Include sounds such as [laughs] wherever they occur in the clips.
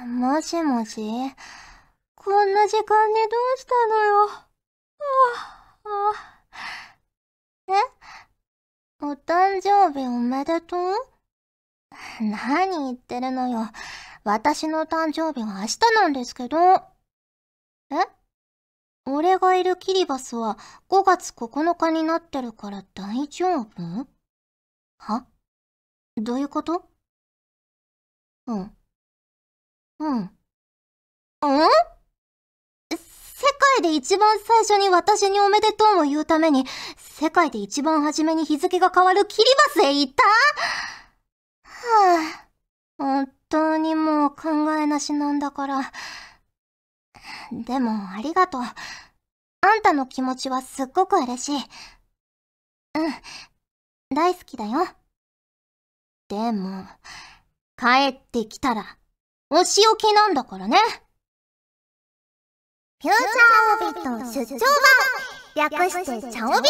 もしもしこんな時間にどうしたのよ。あ、あ、え？お誕生日おめでとう？何言ってるのよ。私の誕生日は明日なんですけど。え？俺がいるキリバスは5月9日になってるから大丈夫？は？どういうこと？うん。うん。ん？世界で一番最初に私におめでとうを言うために、世界で一番初めに日付が変わるキリバスへ行った？はあ、本当にもう考えなしなんだから。でもありがとう。あんたの気持ちはすっごく嬉しい。うん、大好きだよ。でも、帰ってきたら、お仕置きなんだからね。フューチャーオビット出張版略してチャオビ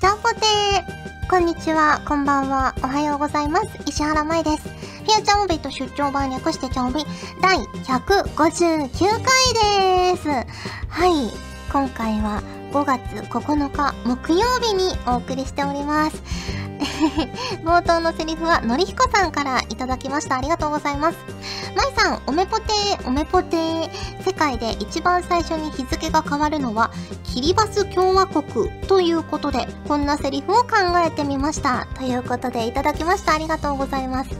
チャオポテーこんにちは、こんばんは、おはようございます。石原舞です。フューチャーオビット出張版略してチャオビ第159回でーす。はい、今回は5月9日木曜日にお送りしております。[laughs] 冒頭のセリフはのりひこさんからいただきました。ありがとうございます。まいさん、おめぽてー、おめぽてー。世界で一番最初に日付が変わるのは、キリバス共和国ということで、こんなセリフを考えてみました。ということで、いただきました。ありがとうございます。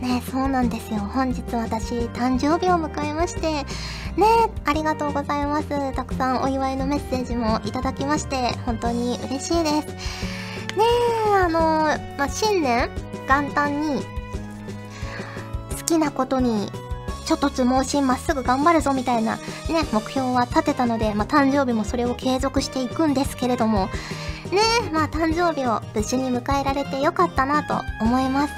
ねそうなんですよ。本日私、誕生日を迎えまして、ねありがとうございます。たくさんお祝いのメッセージもいただきまして、本当に嬉しいです。ねえ、あのー、まあ、新年元旦に、好きなことに、ちょっとつ盲信まっすぐ頑張るぞみたいな、ね、目標は立てたので、まあ、誕生日もそれを継続していくんですけれども、ねえ、まあ、誕生日を無事に迎えられてよかったなと思います。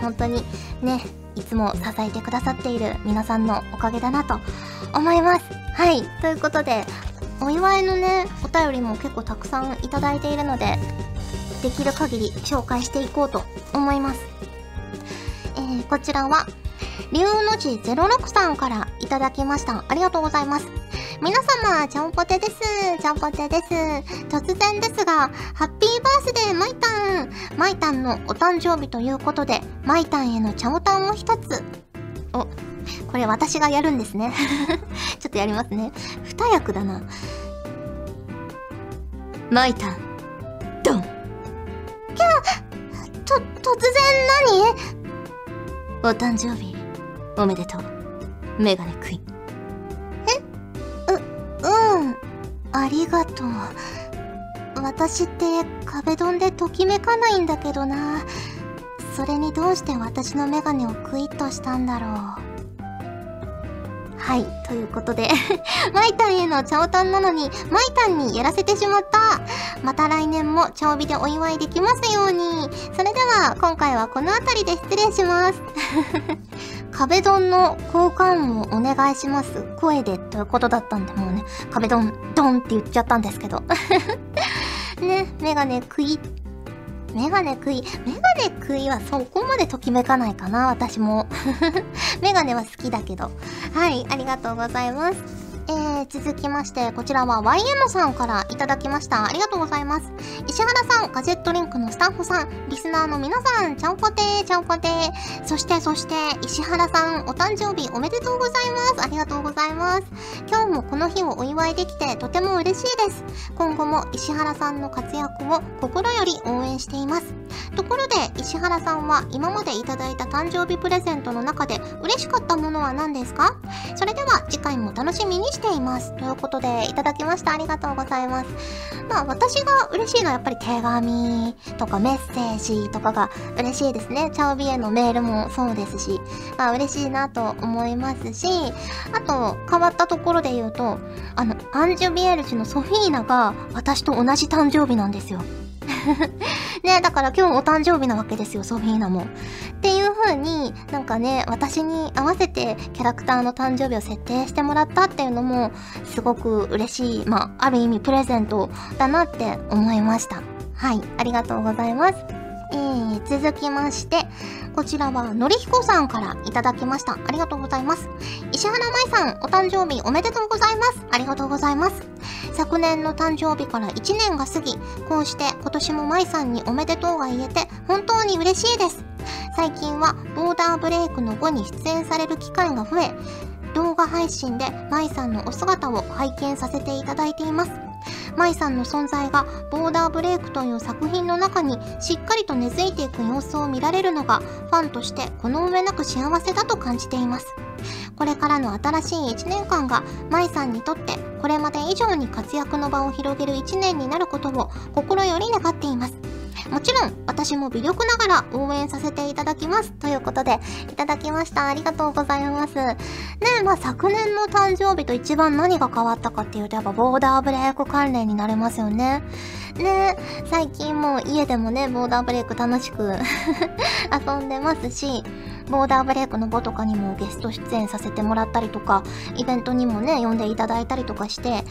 本当に、ね、いつも支えてくださっている皆さんのおかげだなと思います。はい。ということで、お祝いのね、お便りも結構たくさんいただいているので、できる限り紹介していこうと思います。えー、こちらは、竜の字06さんからいただきました。ありがとうございます。皆様、ちゃんぽてです。ちゃんぽてです。突然ですが、ハッピーバースデーマイタンマイタンのお誕生日ということで、マイタンへのチャオタンを一つ。お、これ私がやるんですね。[laughs] ちょっとやりますね。二役だな。マイタン、ドンきゃと、突然何？お誕生日、おめでとう。メガネクイーン。え？う、うん。ありがとう。私って壁ドンでときめかないんだけどな。それにどうして私のメガネをクイッとしたんだろう。はい。ということで [laughs] マイタンへのチャオタンなのに、マイタンにやらせてしまった。また来年もチャオビでお祝いできますように。それでは、今回はこの辺りで失礼します。[laughs] 壁ドンの交換をお願いします。声でということだったんで、もうね、壁ドン、ドンって言っちゃったんですけど。[laughs] ね、メガネクイメガネ食い、メガネ食いはそこまでときめかないかな、私も。[laughs] メガネは好きだけど。はい、ありがとうございます。えー、続きまして、こちらは YM さんからいただきました。ありがとうございます。石原さん、ガジェットリンクのスタッフさん、リスナーの皆さん、ちゃんぽてー、ちゃんぽてー。そして、そして、石原さん、お誕生日おめでとうございます。ありがとうございます。今日もこの日をお祝いできて、とても嬉しいです。今後も石原さんの活躍を心より応援しています。ところで、石原さんは今までいただいた誕生日プレゼントの中で嬉しかったものは何ですか？それでは次回も楽しみにしています。ということで、いただきました。ありがとうございます。まあ、私が嬉しいのはやっぱり手紙とかメッセージとかが嬉しいですね。チャオビエのメールもそうですし、まあ、嬉しいなと思いますし、あと、変わったところで言うと、あの、アンジュビエルジュのソフィーナが私と同じ誕生日なんですよ。ねだから今日お誕生日なわけですよ、ソフィーナも。っていう風に、なんかね、私に合わせてキャラクターの誕生日を設定してもらったっていうのも、すごく嬉しい、まあ、ある意味プレゼントだなって思いました。はい、ありがとうございます。えー、続きまして、こちらはのりひこさんからいただきました。ありがとうございます。石原舞さんお誕生日おめでとうございます。ありがとうございます。昨年の誕生日から1年が過ぎこうして今年も舞さんにおめでとうが言えて本当に嬉しいです。最近はボーダーブレイクの後に出演される機会が増え動画配信で舞さんのお姿を拝見させていただいています。舞さんの存在がボーダーブレイクという作品の中にしっかりと根付いていく様子を見られるのがファンとしてこの上なく幸せだと感じています。これからの新しい1年間が舞さんにとってこれまで以上に活躍の場を広げる1年になることを心より願っています。もちろん私も微力ながら応援させていただきますということでいただきました。ありがとうございます。ねえまあ昨年の誕生日と一番何が変わったかっていうとやっぱボーダーブレイク関連になりますよね。ね最近もう家でもねボーダーブレイク楽しく [laughs] 遊んでますしボーダーブレイクの5とかにもゲスト出演させてもらったりとか、イベントにもね、呼んでいただいたりとかして、ね、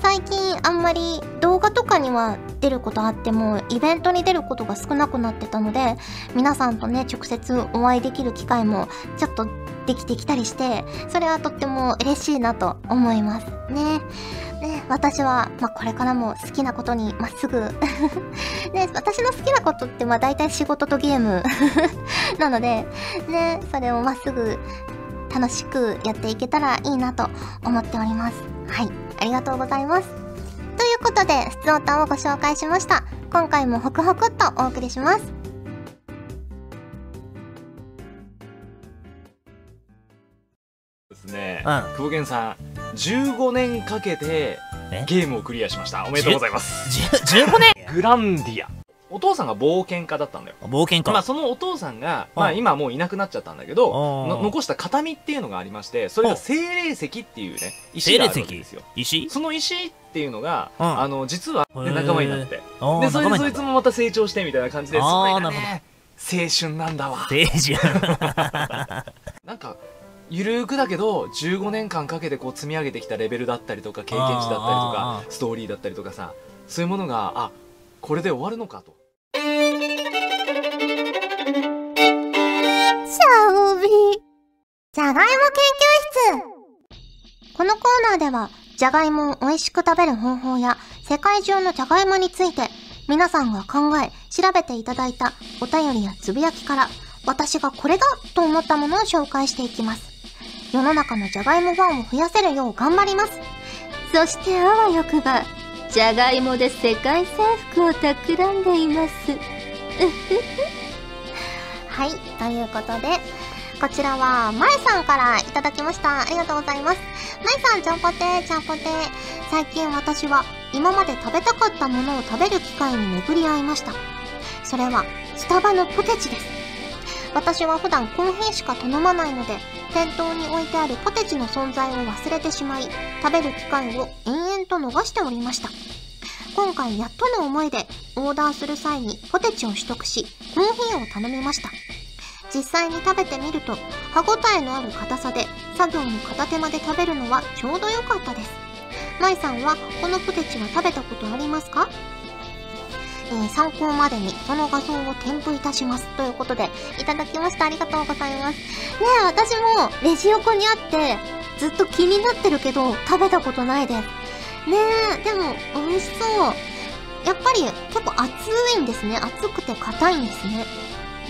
最近あんまり動画とかには出ることあっても、イベントに出ることが少なくなってたので、皆さんとね、直接お会いできる機会もちょっとできてきたりして、それはとっても嬉しいなと思いますね。ね、私は、まあ、これからも好きなことにまっすぐ [laughs] ね、私の好きなことってまあ大体仕事とゲーム [laughs] なので、ね、それをまっすぐ楽しくやっていけたらいいなと思っております。はい、ありがとうございます。ということで、質問をご紹介しました。今回もホクホクっとお送りします。ね、うん、久保健さん15年かけてゲームをクリアしました。おめでとうございます。15年？グランディア。お父さんが冒険家だったんだよ。冒険家。まあそのお父さんが、まあ、今もういなくなっちゃったんだけど残した形見っていうのがありましてそれが精霊石っていうね石があるんですよ。石？その石っていうのが、あの実は、ね、仲間になって。でそれでそいつもまた成長してみたいな感じでそれがね青春なんだわ。[laughs] 青春ゆるくだけど15年間かけてこう積み上げてきたレベルだったりとか経験値だったりとかストーリーだったりとかさそういうものがあこれで終わるのかと。シャオビじゃがいも研究室このコーナーではじゃがいもを美味しく食べる方法や世界中のじゃがいもについて皆さんが考え調べていただいたお便りやつぶやきから私がこれだと思ったものを紹介していきます。世の中のじゃがいもファンを増やせるよう頑張ります。そしてあわよくば、じゃがいもで世界征服を企んでいます。[laughs] はい、ということで、こちらは、まえさんからいただきました。ありがとうございます。まえさん、ちゃんぽてーちゃんぽてー最近私は、今まで食べたかったものを食べる機会に巡り合いました。それは、スタバのポテチです。私は普段コーヒーしか頼まないので、店頭に置いてあるポテチの存在を忘れてしまい、食べる機会を延々と逃しておりました。今回やっとの思いでオーダーする際にポテチを取得し、コーヒーを頼みました。実際に食べてみると、歯ごたえのある硬さで、作業の片手間で食べるのはちょうど良かったです。舞さんはこのポテチは食べたことありますか？え、参考までにその画像を添付いたします。ということで、いただきました。ありがとうございます。ねえ、私もレジ横にあって、ずっと気になってるけど、食べたことないです。ねえ、でも、美味しそう。やっぱり結構熱いんですね。熱くて硬いんですね。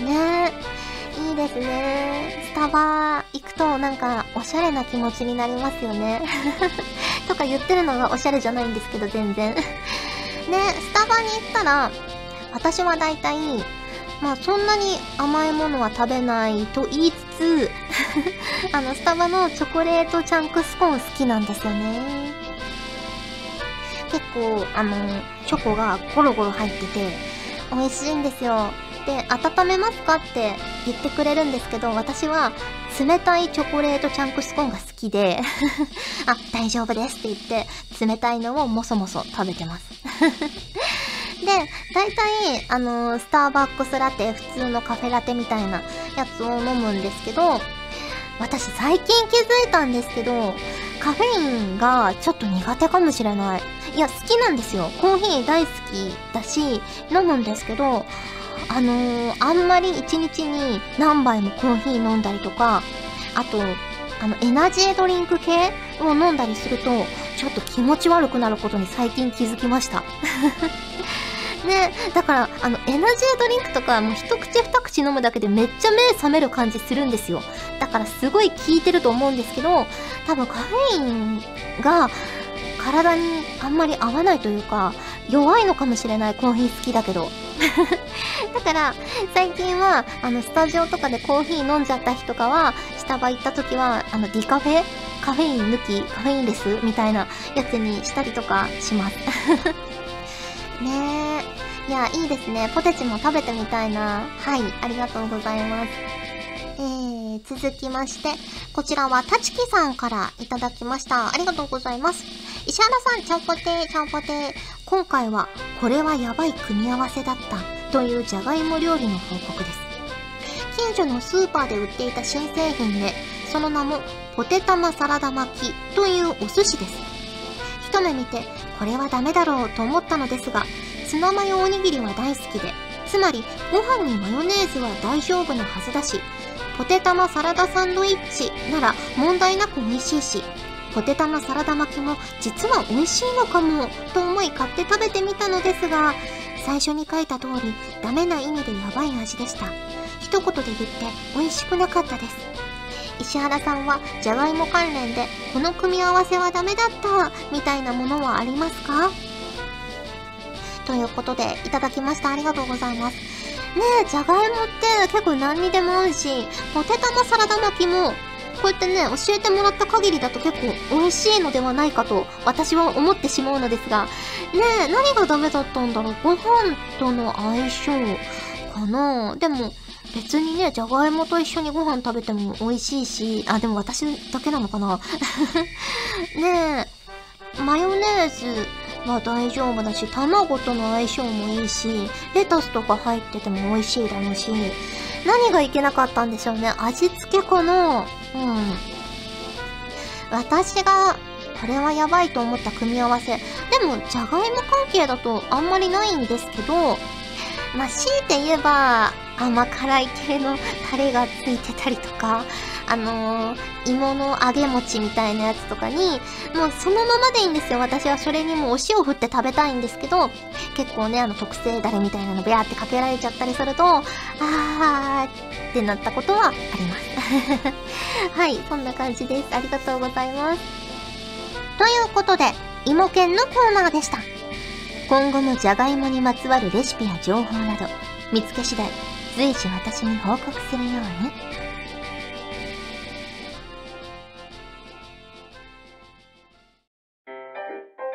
ねえ、いいですね。スタバ行くとなんかおしゃれな気持ちになりますよね。[laughs] とか言ってるのがおしゃれじゃないんですけど、全然。で、スタバに行ったら、私は大体、まあそんなに甘いものは食べないと言いつつ [laughs] あの、スタバのチョコレートチャンクスコーン好きなんですよね。結構、あの、チョコがゴロゴロ入ってて、美味しいんですよ。で、温めますかって言ってくれるんですけど、私は冷たいチョコレートチャンクスコーンが好きで [laughs] あ、大丈夫ですって言って、冷たいのをもそもそ食べてますで、大体、あのー、スターバックスラテ、普通のカフェラテみたいなやつを飲むんですけど、私最近気づいたんですけど、カフェインがちょっと苦手かもしれない。いや、好きなんですよ。コーヒー大好きだし、飲むんですけど、あのー、あんまり一日に何杯もコーヒー飲んだりとか、あと、あの、エナジードリンク系を飲んだりすると、ちょっと気持ち悪くなることに最近気づきました。[laughs] ねだから、あの、エナジードリンクとか、もう一口二口飲むだけでめっちゃ目覚める感じするんですよ。だからすごい効いてると思うんですけど、多分カフェインが体にあんまり合わないというか、弱いのかもしれない、コーヒー好きだけど。[laughs] だから、最近は、あの、スタジオとかでコーヒー飲んじゃった日とかは、スタバ行った時は、あの、ディカフェカフェイン抜き、カフェインレスみたいなやつにしたりとかします。[laughs] ねえ。いや、いいですね。ポテチも食べてみたいな。はい、ありがとうございます。えー、続きまして、こちらはたちきさんからいただきました。ありがとうございます。石原さん、ちゃんぽてー、ちゃんぽてー。今回は、これはやばい組み合わせだったというじゃがいも料理の報告です。近所のスーパーで売っていた新製品で、その名もポテ玉サラダ巻きというお寿司です。一目見て、これはダメだろうと思ったのですが、ツナマヨおにぎりは大好きで、つまりご飯にマヨネーズは大丈夫なはずだし、ポテ玉サラダサンドイッチなら問題なく美味しいし、ポテ玉サラダ巻きも実は美味しいのかもと思い買って食べてみたのですが、最初に書いた通りダメな意味でやばい味でした。一言で言って美味しくなかったです。石原さんはじゃがいも関連でこの組み合わせはダメだったみたいなものはありますか？ということでいただきましたありがとうございますねえじゃがいもって結構何にでも合うしポテトのサラダ巻きもこうやってね教えてもらった限りだと結構美味しいのではないかと私は思ってしまうのですがねえ何がダメだったんだろう？ご飯との相性かな？でも別にね、じゃがいもと一緒にご飯食べても美味しいし、あ、でも私だけなのかな？[laughs] ねえ、マヨネーズは大丈夫だし、卵との相性もいいし、レタスとか入ってても美味しいだろうし、何がいけなかったんでしょうね。味付けかなうん。私が、これはやばいと思った組み合わせ。でも、じゃがいも関係だとあんまりないんですけど、まあ、強いて言えば、甘辛い系のタレがついてたりとか、あのー、芋の揚げ餅みたいなやつとかに、もうそのままでいいんですよ。私はそれにもうお塩振って食べたいんですけど、結構ね、あの特製ダレみたいなのビャーってかけられちゃったりすると、あーってなったことはあります。[laughs] はい、そんな感じです。ありがとうございます。ということで、芋犬のコーナーでした。今後もじゃがいもにまつわるレシピや情報など、見つけ次第随時私に報告するように。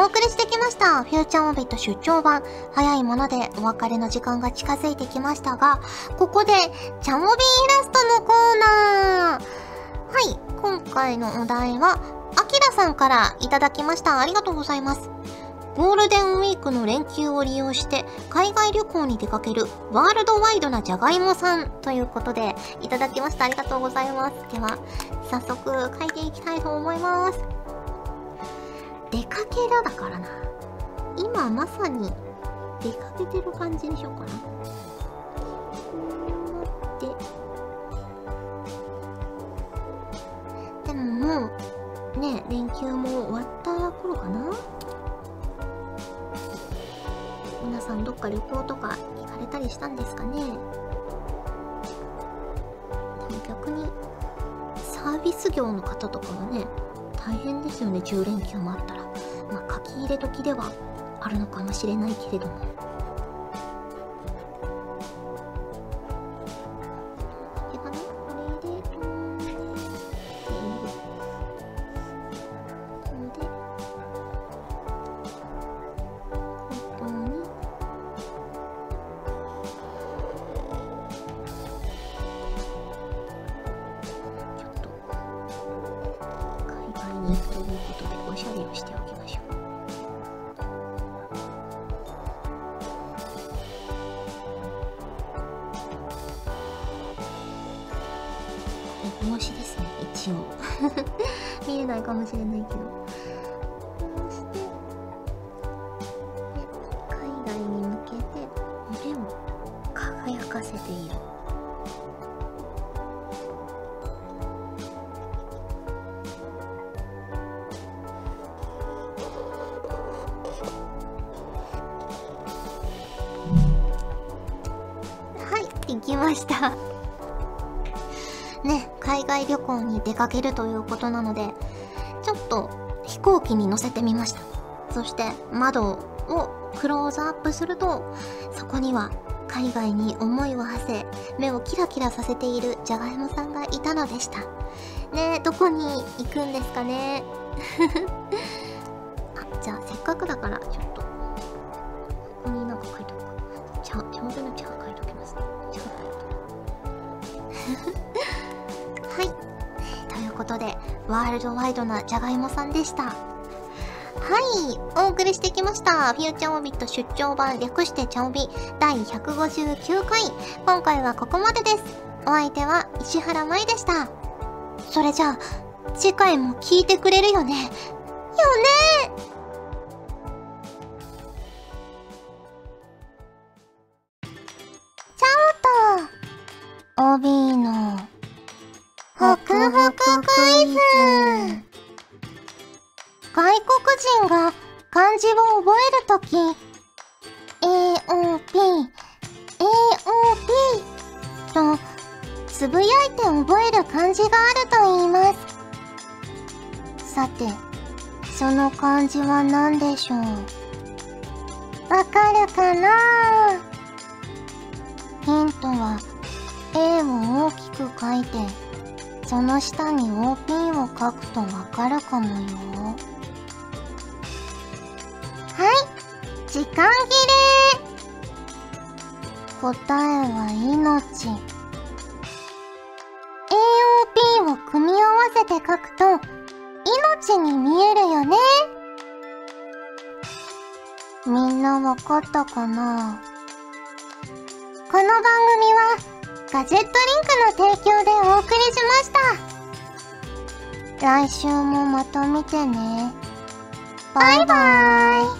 お送りしてきました。フューチャーオビット出張版。早いものでお別れの時間が近づいてきましたが、ここで、チャモビーイラストのコーナー。はい、今回のお題は、アキラさんからいただきました。ありがとうございます。ゴールデンウィークの連休を利用して海外旅行に出かけるワールドワイドなじゃがいもさんということでいただきました。ありがとうございます。では、早速書いていきたいと思います。出かけるだからな。今まさに出かけてる感じにしようかなこうやって。でももう、ね、連休も終わった頃かな皆さんどっか旅行とか行かれたりしたんですかねでも逆にサービス業の方とかもね大変ですよね10連休もあったら。まあ書き入れ時ではあるのかもしれないけれども。え帽子ですね一応。[laughs] 見えないかもしれないけど。出かけるということなのでちょっと飛行機に乗せてみました。そして窓をクローズアップするとそこには海外に思いを馳せ目をキラキラさせているじゃがいもさんがいたのでした。ねえどこに行くんですかね？[laughs] あじゃあせっかくだからちょっとワールドワイドなじゃがいもさんでしたはい、お送りしてきました。フューチャーオビット出張版略してチャオビ第159回。今回はここまでです。お相手は石原舞でした。それじゃあ、次回も聞いてくれるよね？よね？AOP、AOP とつぶやいて覚える漢字があると言います。さて、その漢字は何でしょう？わかるかな？ヒントは A を大きく書いて、その下に OP を書くとわかるかもよ。時間切れ答えは命。AOP を組み合わせて書くと、命。に見えるよね。みんなわかったかなこの番組は、ガジェットリンクの提供でお送りしました。来週もまた見てね。バイバーイ。